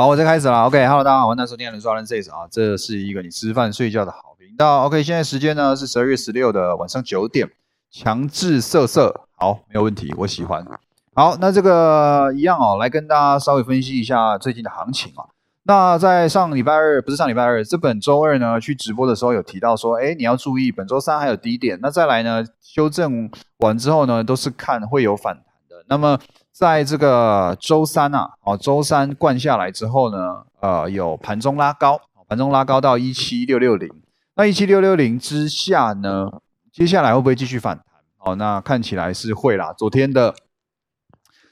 好，我再开始了。OK，Hello，大家好，欢迎收听《人说人 says》啊，这是一个你吃饭睡觉的好频道。OK，现在时间呢是十二月十六的晚上九点，强制色色，好，没有问题，我喜欢。好，那这个一样哦，来跟大家稍微分析一下最近的行情啊。那在上礼拜二，不是上礼拜二，这本周二呢去直播的时候有提到说，哎，你要注意本周三还有低点。那再来呢，修正完之后呢，都是看会有反弹的。那么在这个周三啊，哦，周三灌下来之后呢，呃，有盘中拉高，盘中拉高到一七六六零。那一七六六零之下呢，接下来会不会继续反弹？哦，那看起来是会啦。昨天的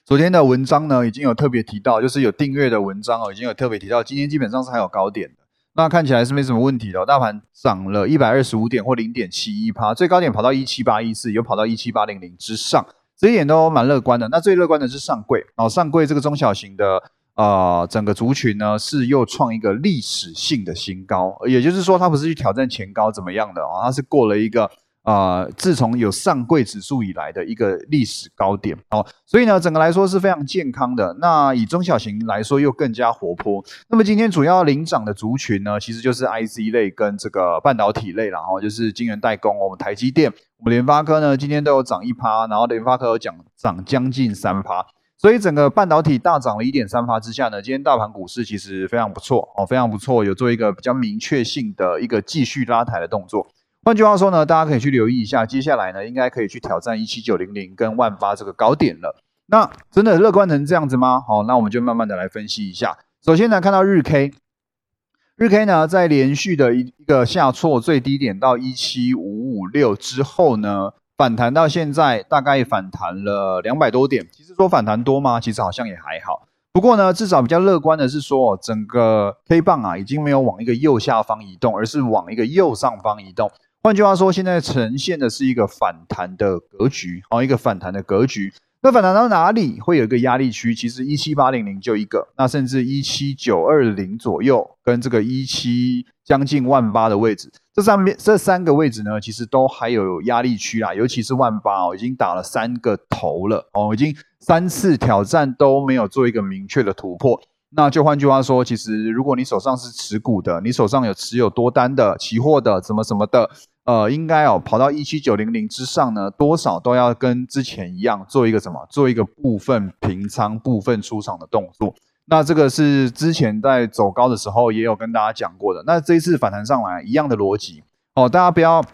昨天的文章呢，已经有特别提到，就是有订阅的文章哦，已经有特别提到，今天基本上是还有高点的。那看起来是没什么问题的，大盘涨了一百二十五点或零点七一趴，最高点跑到一七八一四，有跑到一七八零零之上。这一点都蛮乐观的。那最乐观的是上柜哦，上柜这个中小型的呃整个族群呢是又创一个历史性的新高，也就是说它不是去挑战前高怎么样的啊，它是过了一个。啊，自从有上柜指数以来的一个历史高点哦，所以呢，整个来说是非常健康的。那以中小型来说，又更加活泼。那么今天主要领涨的族群呢，其实就是 IC 类跟这个半导体类然后就是晶圆代工。我们台积电、我们联发科呢，今天都有涨一趴，然后联发科有涨涨将近三趴。所以整个半导体大涨了一点三趴之下呢，今天大盘股市其实非常不错哦，非常不错，有做一个比较明确性的一个继续拉抬的动作。换句话说呢，大家可以去留意一下，接下来呢，应该可以去挑战一七九零零跟万八这个高点了。那真的乐观成这样子吗？好，那我们就慢慢的来分析一下。首先呢，看到日 K，日 K 呢在连续的一一个下挫最低点到一七五五六之后呢，反弹到现在大概反弹了两百多点。其实说反弹多吗？其实好像也还好。不过呢，至少比较乐观的是说，整个 K 棒啊已经没有往一个右下方移动，而是往一个右上方移动。换句话说，现在呈现的是一个反弹的格局，哦，一个反弹的格局。那反弹到哪里会有一个压力区？其实一七八零零就一个，那甚至一七九二零左右，跟这个一七将近万八的位置，这上面这三个位置呢，其实都还有压力区啦。尤其是万八哦，已经打了三个头了哦，已经三次挑战都没有做一个明确的突破。那就换句话说，其实如果你手上是持股的，你手上有持有多单的期货的，什么什么的，呃，应该哦跑到一七九零零之上呢，多少都要跟之前一样做一个什么，做一个部分平仓、部分出场的动作。那这个是之前在走高的时候也有跟大家讲过的。那这一次反弹上来，一样的逻辑哦，大家不要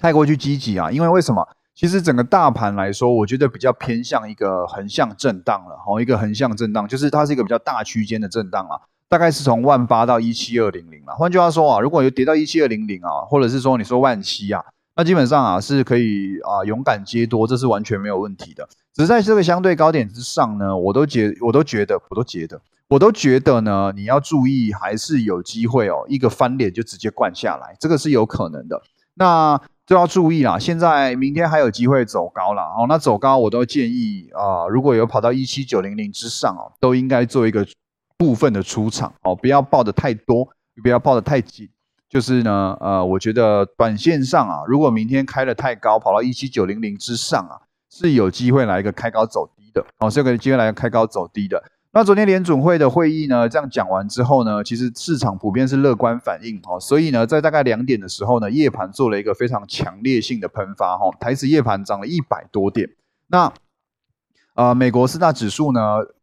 太过去积极啊，因为为什么？其实整个大盘来说，我觉得比较偏向一个横向震荡了，哦，一个横向震荡，就是它是一个比较大区间的震荡啊，大概是从万八到一七二零零了。换句话说啊，如果有跌到一七二零零啊，或者是说你说万七啊，那基本上啊是可以啊勇敢接多，这是完全没有问题的。只是在这个相对高点之上呢，我都觉我都觉得我都觉得我都觉得呢，你要注意还是有机会哦，一个翻脸就直接灌下来，这个是有可能的。那就要注意啦，现在明天还有机会走高了哦。那走高我都建议啊，如果有跑到一七九零零之上哦，都应该做一个部分的出场哦，不要抱的太多，不要抱的太紧。就是呢，呃，我觉得短线上啊，如果明天开的太高，跑到一七九零零之上啊，是有机会来一个开高走低的哦，是有机会来开高走低的。那昨天联准会的会议呢，这样讲完之后呢，其实市场普遍是乐观反应哦，所以呢，在大概两点的时候呢，夜盘做了一个非常强烈性的喷发哈，台指夜盘涨了一百多点。那呃，美国四大指数呢，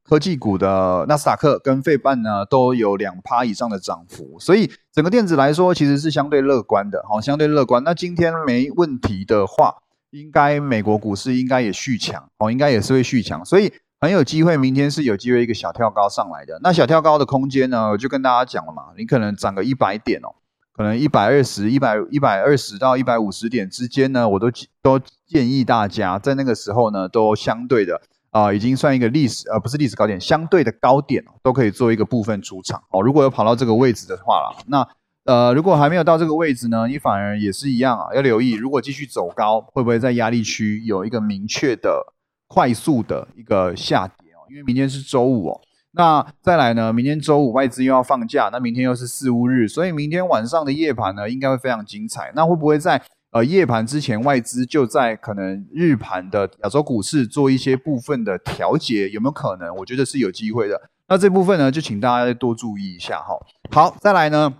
科技股的纳斯达克跟费半呢，都有两趴以上的涨幅，所以整个电子来说，其实是相对乐观的，好，相对乐观。那今天没问题的话，应该美国股市应该也续强哦，应该也是会续强，所以。很有机会，明天是有机会一个小跳高上来的。那小跳高的空间呢？我就跟大家讲了嘛，你可能涨个一百点哦，可能一百二十、一百一百二十到一百五十点之间呢，我都都建议大家在那个时候呢，都相对的啊，已经算一个历史呃，不是历史高点，相对的高点都可以做一个部分出场哦。如果有跑到这个位置的话啦，那呃，如果还没有到这个位置呢，你反而也是一样啊，要留意，如果继续走高，会不会在压力区有一个明确的。快速的一个下跌哦，因为明天是周五哦，那再来呢，明天周五外资又要放假，那明天又是四五日，所以明天晚上的夜盘呢，应该会非常精彩。那会不会在呃夜盘之前，外资就在可能日盘的亚洲股市做一些部分的调节？有没有可能？我觉得是有机会的。那这部分呢，就请大家多注意一下哈。好，再来呢，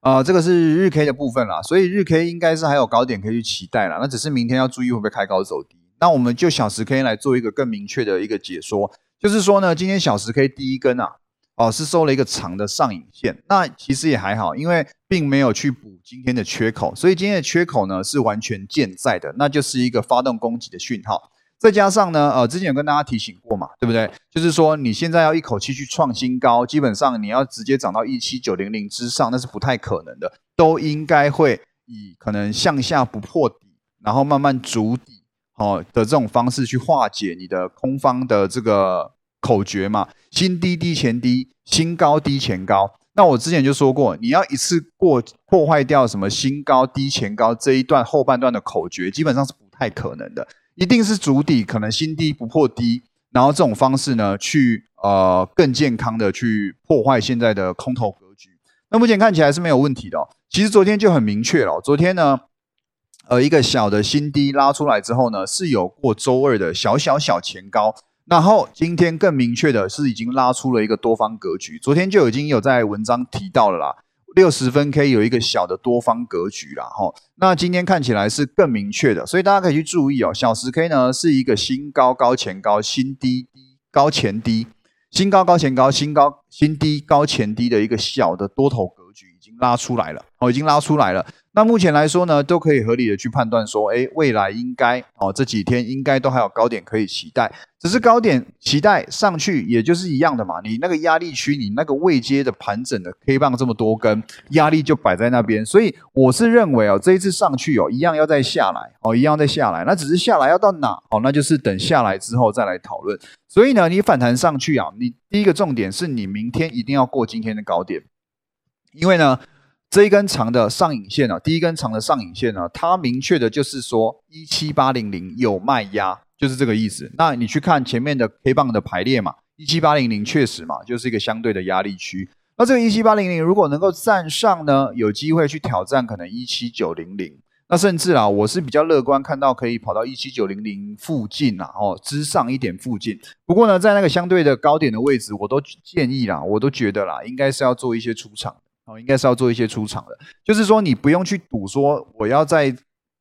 呃，这个是日 K 的部分啦，所以日 K 应该是还有高点可以去期待啦。那只是明天要注意会不会开高走低。那我们就小时 K 来做一个更明确的一个解说，就是说呢，今天小时 K 第一根啊。哦，是收了一个长的上影线，那其实也还好，因为并没有去补今天的缺口，所以今天的缺口呢是完全健在的，那就是一个发动攻击的讯号。再加上呢，呃，之前有跟大家提醒过嘛，对不对？就是说你现在要一口气去创新高，基本上你要直接涨到一七九零零之上，那是不太可能的，都应该会以可能向下不破底，然后慢慢筑底，哦的这种方式去化解你的空方的这个。口诀嘛，新低低前低，新高低前高。那我之前就说过，你要一次过破坏掉什么新高低前高这一段后半段的口诀，基本上是不太可能的。一定是主底，可能新低不破低，然后这种方式呢，去呃更健康的去破坏现在的空头格局。那目前看起来是没有问题的哦。其实昨天就很明确了，昨天呢，呃一个小的新低拉出来之后呢，是有过周二的小小小前高。然后今天更明确的是，已经拉出了一个多方格局。昨天就已经有在文章提到了啦，六十分 K 有一个小的多方格局啦。哈。那今天看起来是更明确的，所以大家可以去注意哦。小十 K 呢是一个新高高前高，新低低高前低，新高高前高，新高新低高前低的一个小的多头格局已经拉出来了，已经拉出来了。那目前来说呢，都可以合理的去判断说，哎，未来应该哦，这几天应该都还有高点可以期待。只是高点期待上去，也就是一样的嘛。你那个压力区，你那个未接的盘整的 K 棒这么多根，压力就摆在那边。所以我是认为哦，这一次上去哦，一样要再下来哦，一样再下来。那只是下来要到哪哦，那就是等下来之后再来讨论。所以呢，你反弹上去啊，你第一个重点是你明天一定要过今天的高点，因为呢。这一根长的上影线啊，第一根长的上影线呢，它明确的就是说一七八零零有卖压，就是这个意思。那你去看前面的 K 棒的排列嘛，一七八零零确实嘛，就是一个相对的压力区。那这个一七八零零如果能够站上呢，有机会去挑战可能一七九零零。那甚至啊，我是比较乐观，看到可以跑到一七九零零附近啦，哦，之上一点附近。不过呢，在那个相对的高点的位置，我都建议啦，我都觉得啦，应该是要做一些出场。哦，应该是要做一些出场的，就是说你不用去赌，说我要在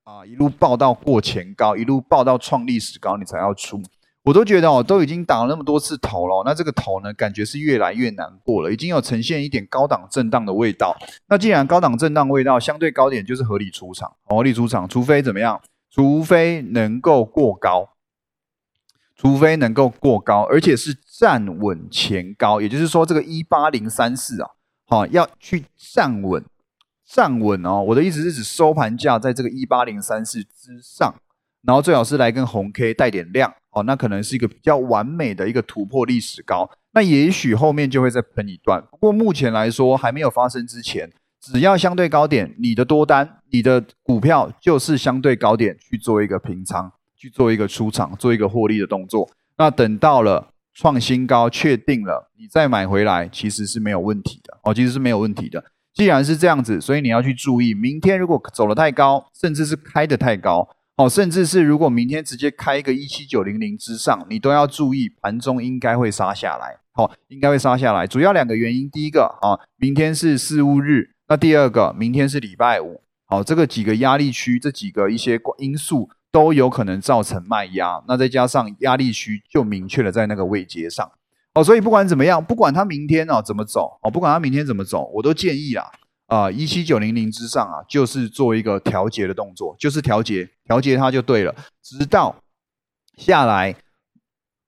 啊一路报到过前高，一路报到创历史高，你才要出。我都觉得哦，都已经打了那么多次头了，那这个头呢，感觉是越来越难过了，已经有呈现一点高档震荡的味道。那既然高档震荡味道相对高点，就是合理出场，合理出场，除非怎么样？除非能够过高，除非能够过高，而且是站稳前高，也就是说这个一八零三四啊。好，要去站稳，站稳哦。我的意思是指收盘价在这个一八零三四之上，然后最好是来根红 K 带点量，哦，那可能是一个比较完美的一个突破历史高。那也许后面就会再喷一段，不过目前来说还没有发生之前，只要相对高点，你的多单，你的股票就是相对高点去做一个平仓，去做一个出场，做一个获利的动作。那等到了。创新高确定了，你再买回来其实是没有问题的哦，其实是没有问题的。既然是这样子，所以你要去注意，明天如果走的太高，甚至是开的太高，哦，甚至是如果明天直接开一个一七九零零之上，你都要注意盘中应该会杀下来，好，应该会杀下来。主要两个原因，第一个啊，明天是四五日，那第二个，明天是礼拜五，好，这个几个压力区，这几个一些因素。都有可能造成卖压，那再加上压力区就明确了在那个位阶上哦，所以不管怎么样，不管它明天哦怎么走哦，不管它明天怎么走，我都建议啊啊一七九零零之上啊，就是做一个调节的动作，就是调节调节它就对了，直到下来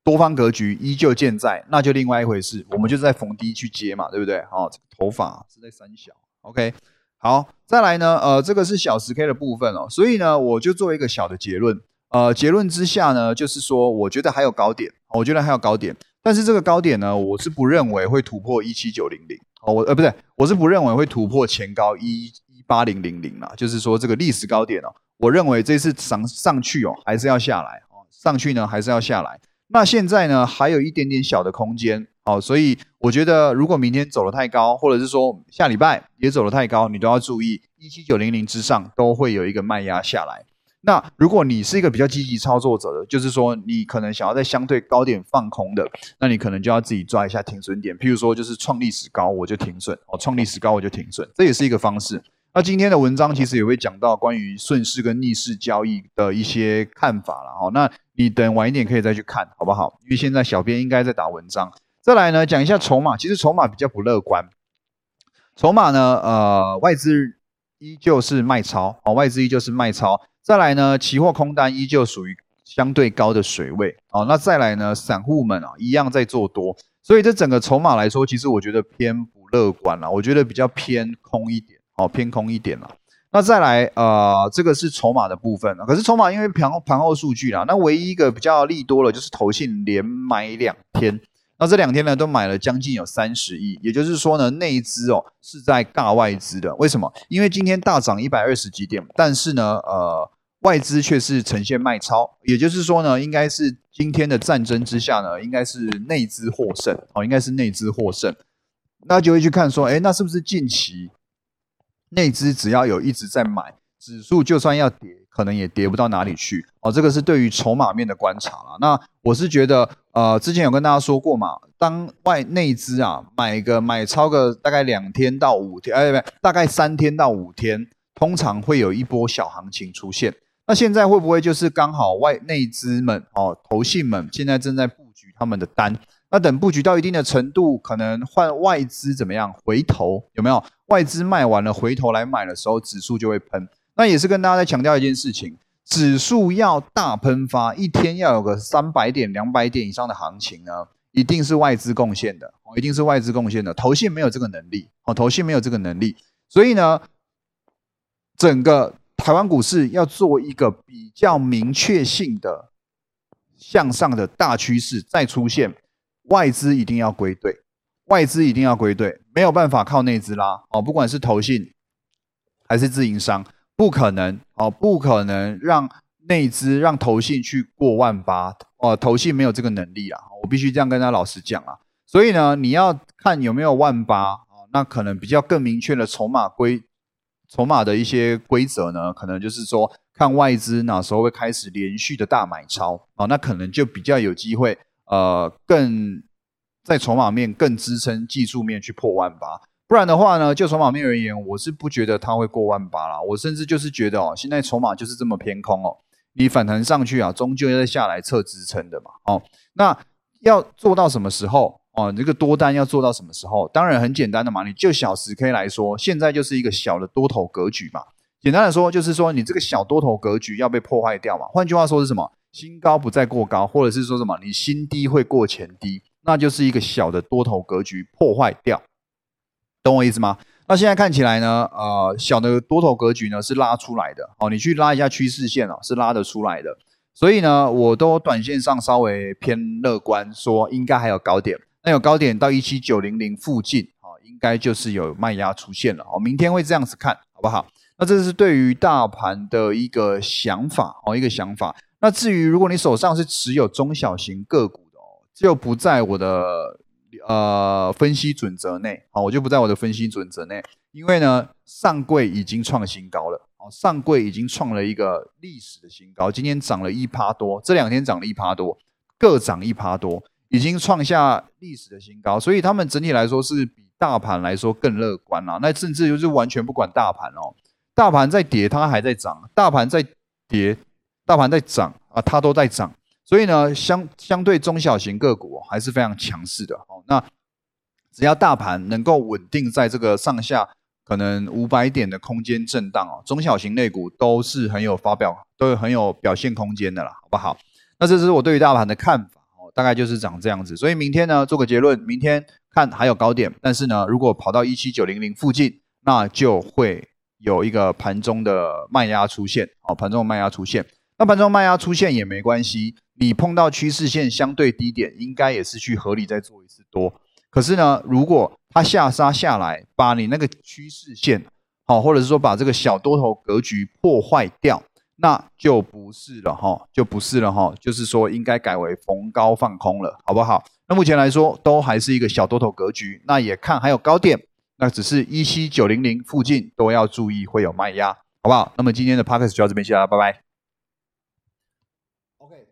多方格局依旧健在，那就另外一回事，我们就是在逢低去接嘛，对不对？好，这个头发是在三小，OK。好，再来呢，呃，这个是小十 K 的部分哦，所以呢，我就做一个小的结论，呃，结论之下呢，就是说，我觉得还有高点，我觉得还有高点，但是这个高点呢，我是不认为会突破一七九零零，哦，我呃不对，我是不认为会突破前高一一八零零零啦，就是说这个历史高点哦，我认为这次上上去哦，还是要下来哦，上去呢还是要下来，那现在呢，还有一点点小的空间。好，所以我觉得，如果明天走的太高，或者是说下礼拜也走的太高，你都要注意，一七九零零之上都会有一个卖压下来。那如果你是一个比较积极操作者的，就是说你可能想要在相对高点放空的，那你可能就要自己抓一下停损点。譬如说，就是创历史高我就停损，哦，创历史高我就停损，这也是一个方式。那今天的文章其实也会讲到关于顺势跟逆势交易的一些看法了，哈。那你等晚一点可以再去看，好不好？因为现在小编应该在打文章。再来呢，讲一下筹码，其实筹码比较不乐观。筹码呢，呃，外资依旧是卖超，哦，外资依旧是卖超。再来呢，期货空单依旧属于相对高的水位哦。那再来呢，散户们啊一样在做多，所以这整个筹码来说，其实我觉得偏不乐观了。我觉得比较偏空一点哦，偏空一点了。那再来呃，这个是筹码的部分可是筹码因为盘盘后数据啦，那唯一一个比较利多了就是投信连买两天。那这两天呢，都买了将近有三十亿，也就是说呢，内资哦是在尬外资的。为什么？因为今天大涨一百二十几点，但是呢，呃。外资却是呈现卖超，也就是说呢，应该是今天的战争之下呢，应该是内资获胜哦，应该是内资获胜，那就会去看说，哎，那是不是近期内资只要有一直在买，指数就算要跌，可能也跌不到哪里去哦。这个是对于筹码面的观察了。那我是觉得，呃，之前有跟大家说过嘛，当外内资啊买个买超个大概两天到五天，哎，不，大概三天到五天，通常会有一波小行情出现。那现在会不会就是刚好外内资们哦，投信们现在正在布局他们的单？那等布局到一定的程度，可能换外资怎么样回头？有没有外资卖完了回头来买的时候，指数就会喷？那也是跟大家在强调一件事情：指数要大喷发，一天要有个三百点、两百点以上的行情呢，一定是外资贡献的，一定是外资贡献的，投信没有这个能力哦，投信没有这个能力，所以呢，整个。台湾股市要做一个比较明确性的向上的大趋势再出现，外资一定要归队，外资一定要归队，没有办法靠内资拉哦，不管是投信还是自营商，不可能哦，不可能让内资让投信去过万八哦，投信没有这个能力啊，我必须这样跟他老实讲啊，所以呢，你要看有没有万八啊，那可能比较更明确的筹码规。筹码的一些规则呢，可能就是说，看外资哪时候会开始连续的大买超啊，那可能就比较有机会，呃，更在筹码面更支撑技术面去破万八。不然的话呢，就筹码面而言，我是不觉得它会过万八啦。我甚至就是觉得哦，现在筹码就是这么偏空哦，你反弹上去啊，终究要下来测支撑的嘛。哦，那要做到什么时候？哦，这个多单要做到什么时候？当然很简单的嘛，你就小十 K 来说，现在就是一个小的多头格局嘛。简单的说，就是说你这个小多头格局要被破坏掉嘛。换句话说是什么？新高不再过高，或者是说什么？你新低会过前低，那就是一个小的多头格局破坏掉，懂我意思吗？那现在看起来呢，呃，小的多头格局呢是拉出来的。哦，你去拉一下趋势线哦，是拉得出来的。所以呢，我都短线上稍微偏乐观，说应该还有高点。那有高点到一七九零零附近，啊，应该就是有卖压出现了，哦，明天会这样子看好不好？那这是对于大盘的一个想法，哦，一个想法。那至于如果你手上是持有中小型个股的哦，就不在我的呃分析准则内，好，我就不在我的分析准则内，因为呢，上柜已经创新高了，哦，上柜已经创了一个历史的新高，今天涨了一趴多，这两天涨了一趴多，各涨一趴多。已经创下历史的新高，所以他们整体来说是比大盘来说更乐观啦。那甚至就是完全不管大盘哦，大盘在跌，它还在涨；大盘在跌，大盘在涨啊，它都在涨。所以呢，相相对中小型个股还是非常强势的哦。那只要大盘能够稳定在这个上下可能五百点的空间震荡哦，中小型类股都是很有发表，都有很有表现空间的啦，好不好？那这是我对于大盘的看法哦。大概就是长这样子，所以明天呢做个结论，明天看还有高点，但是呢如果跑到一七九零零附近，那就会有一个盘中的卖压出现，哦，盘中的卖压出现，那盘中卖压出现也没关系，你碰到趋势线相对低点，应该也是去合理再做一次多，可是呢如果它下杀下来，把你那个趋势线，好，或者是说把这个小多头格局破坏掉。那就不是了哈，就不是了哈，就是说应该改为逢高放空了，好不好？那目前来说都还是一个小多头格局，那也看还有高点，那只是一七九零零附近都要注意会有卖压，好不好？那么今天的 p o c k e t 就到这边，谢谢大家，拜拜。